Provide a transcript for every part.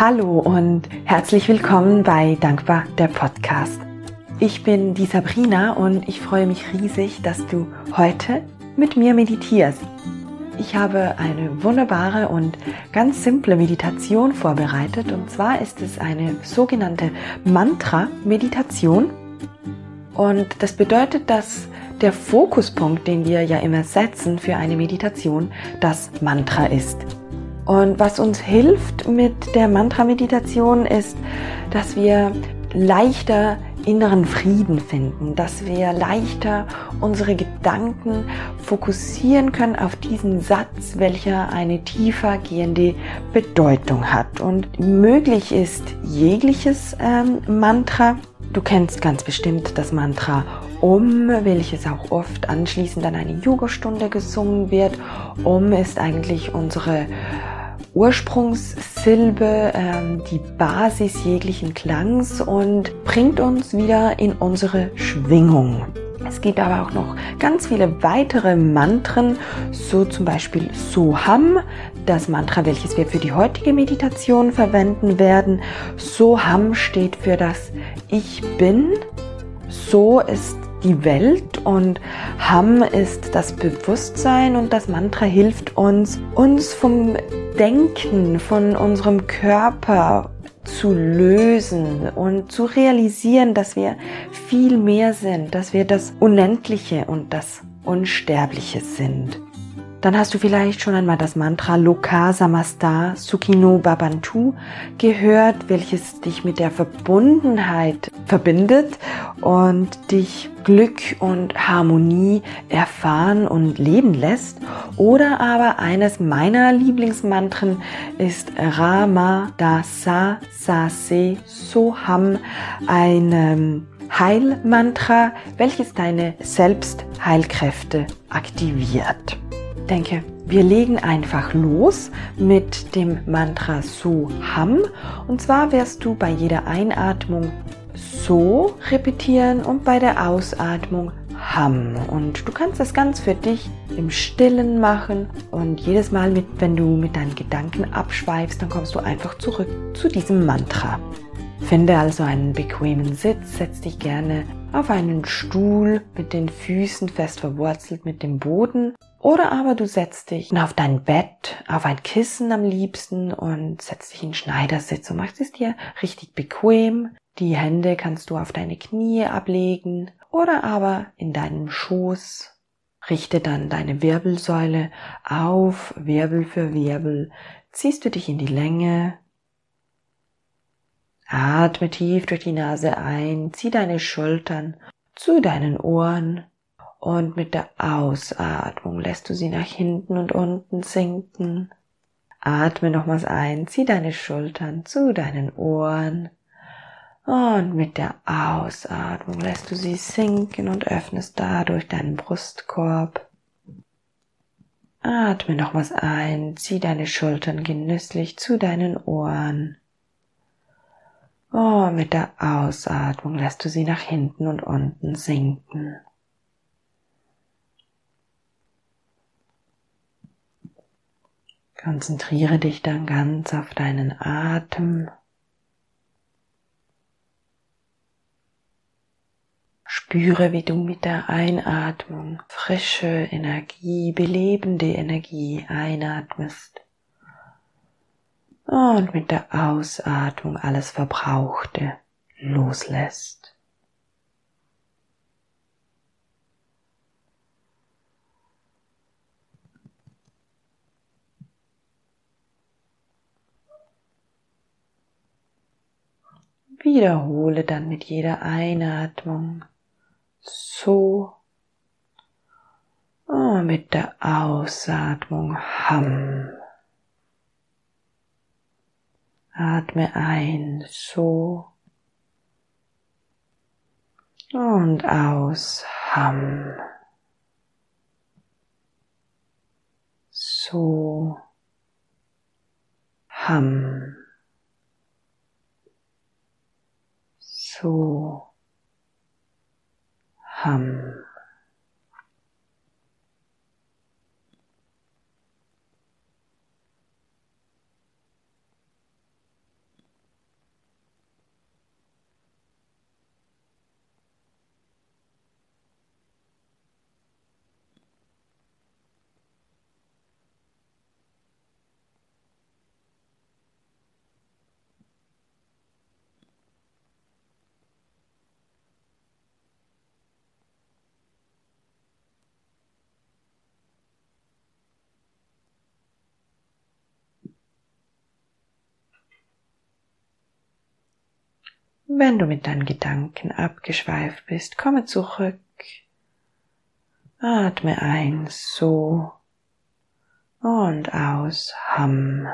Hallo und herzlich willkommen bei Dankbar der Podcast. Ich bin die Sabrina und ich freue mich riesig, dass du heute mit mir meditierst. Ich habe eine wunderbare und ganz simple Meditation vorbereitet und zwar ist es eine sogenannte Mantra-Meditation und das bedeutet, dass der Fokuspunkt, den wir ja immer setzen für eine Meditation, das Mantra ist. Und was uns hilft mit der Mantra-Meditation ist, dass wir leichter inneren Frieden finden, dass wir leichter unsere Gedanken fokussieren können auf diesen Satz, welcher eine tiefer gehende Bedeutung hat. Und möglich ist jegliches ähm, Mantra. Du kennst ganz bestimmt das Mantra Om, welches auch oft anschließend an eine Yogastunde gesungen wird. Om ist eigentlich unsere Ursprungssilbe, ähm, die Basis jeglichen Klangs und bringt uns wieder in unsere Schwingung. Es gibt aber auch noch ganz viele weitere Mantren, so zum Beispiel Soham, das Mantra, welches wir für die heutige Meditation verwenden werden. Soham steht für das Ich bin. So ist die Welt und Ham ist das Bewusstsein und das Mantra hilft uns, uns vom Denken, von unserem Körper zu lösen und zu realisieren, dass wir viel mehr sind, dass wir das Unendliche und das Unsterbliche sind. Dann hast du vielleicht schon einmal das Mantra Loka Samasta Sukino Babantu gehört, welches dich mit der Verbundenheit verbindet und dich Glück und Harmonie erfahren und leben lässt. Oder aber eines meiner Lieblingsmantren ist Rama Dasa Sase Soham, ein Heilmantra, welches deine Selbstheilkräfte aktiviert denke, wir legen einfach los mit dem Mantra So Ham. Und zwar wirst du bei jeder Einatmung So repetieren und bei der Ausatmung Ham. Und du kannst das ganz für dich im Stillen machen. Und jedes Mal, mit, wenn du mit deinen Gedanken abschweifst, dann kommst du einfach zurück zu diesem Mantra. Finde also einen bequemen Sitz, setz dich gerne auf einen Stuhl mit den Füßen fest verwurzelt mit dem Boden oder aber du setzt dich auf dein Bett, auf ein Kissen am liebsten und setzt dich in Schneidersitz und machst es dir richtig bequem. Die Hände kannst du auf deine Knie ablegen oder aber in deinem Schoß. Richte dann deine Wirbelsäule auf, Wirbel für Wirbel. Ziehst du dich in die Länge. Atme tief durch die Nase ein, zieh deine Schultern zu deinen Ohren und mit der Ausatmung lässt du sie nach hinten und unten sinken. Atme nochmals ein, zieh deine Schultern zu deinen Ohren. Und mit der Ausatmung lässt du sie sinken und öffnest dadurch deinen Brustkorb. Atme nochmals ein, zieh deine Schultern genüsslich zu deinen Ohren. Und mit der Ausatmung lässt du sie nach hinten und unten sinken. Konzentriere dich dann ganz auf deinen Atem. Spüre, wie du mit der Einatmung frische Energie, belebende Energie einatmest und mit der Ausatmung alles Verbrauchte loslässt. Wiederhole dann mit jeder Einatmung. So. Und mit der Ausatmung. Ham. Atme ein. So. Und aus. Ham. So. Ham. So Ham. Wenn du mit deinen Gedanken abgeschweift bist, komme zurück. Atme ein, so und aus, Hamm.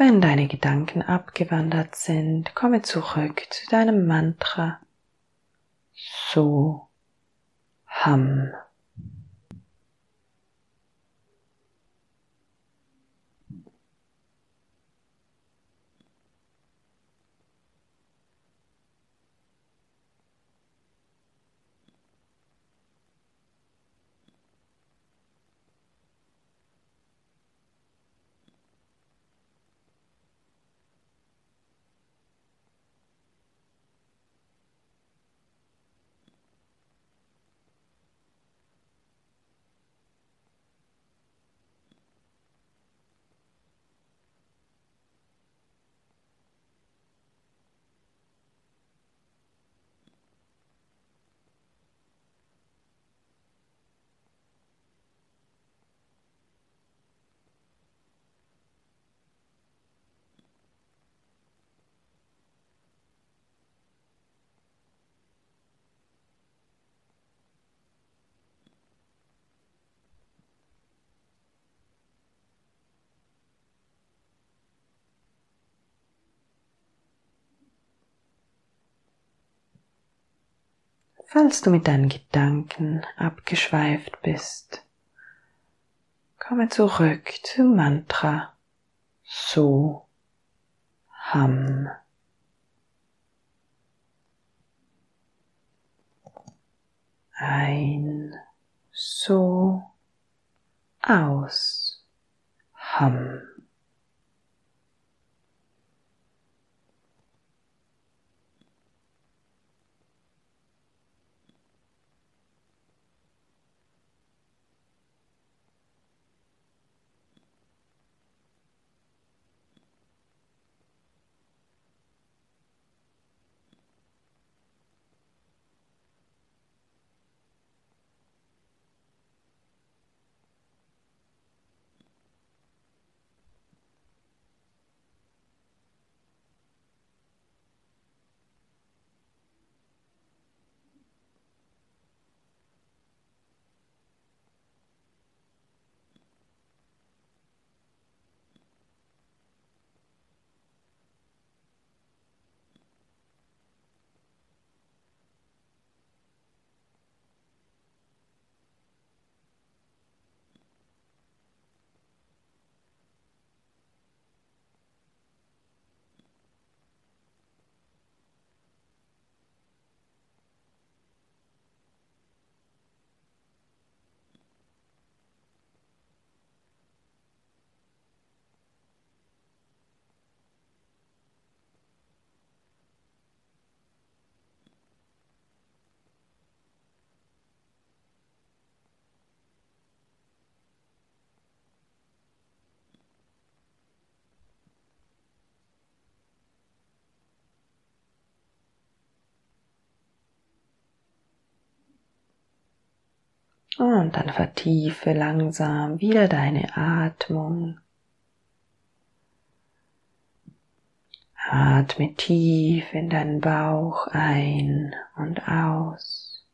Wenn deine Gedanken abgewandert sind, komme zurück zu deinem Mantra. So Ham. Falls du mit deinen Gedanken abgeschweift bist. Komme zurück zum Mantra So Ham. Ein So aus Ham. Und dann vertiefe langsam wieder deine Atmung. Atme tief in deinen Bauch ein und aus.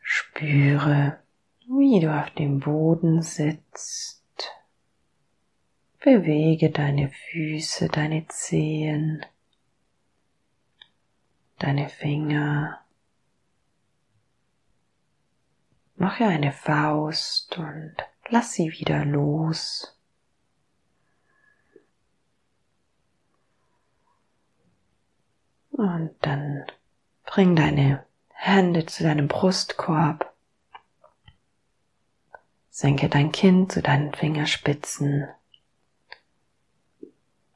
Spüre, wie du auf dem Boden sitzt. Bewege deine Füße, deine Zehen, deine Finger. Mache eine Faust und lass sie wieder los. Und dann bring deine Hände zu deinem Brustkorb. Senke dein Kinn zu deinen Fingerspitzen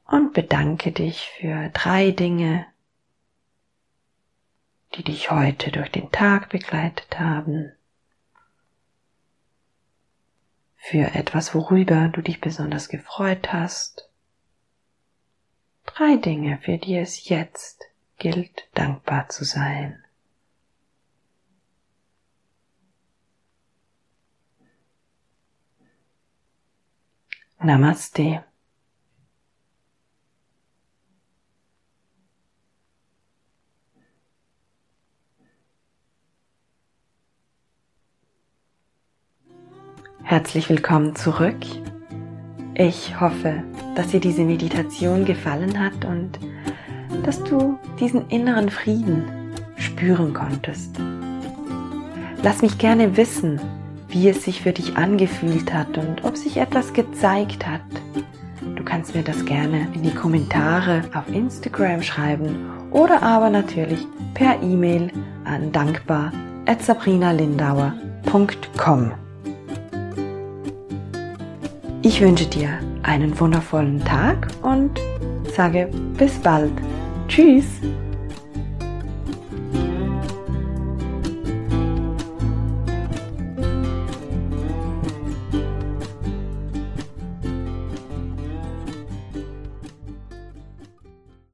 und bedanke dich für drei Dinge, die dich heute durch den Tag begleitet haben, für etwas, worüber du dich besonders gefreut hast, drei Dinge, für die es jetzt gilt, dankbar zu sein. Namaste. Herzlich willkommen zurück. Ich hoffe, dass dir diese Meditation gefallen hat und dass du diesen inneren Frieden spüren konntest. Lass mich gerne wissen, wie es sich für dich angefühlt hat und ob sich etwas gezeigt hat. Du kannst mir das gerne in die Kommentare auf Instagram schreiben oder aber natürlich per E-Mail an dankbar.sabrinalindauer.com. Ich wünsche dir einen wundervollen Tag und sage bis bald. Tschüss!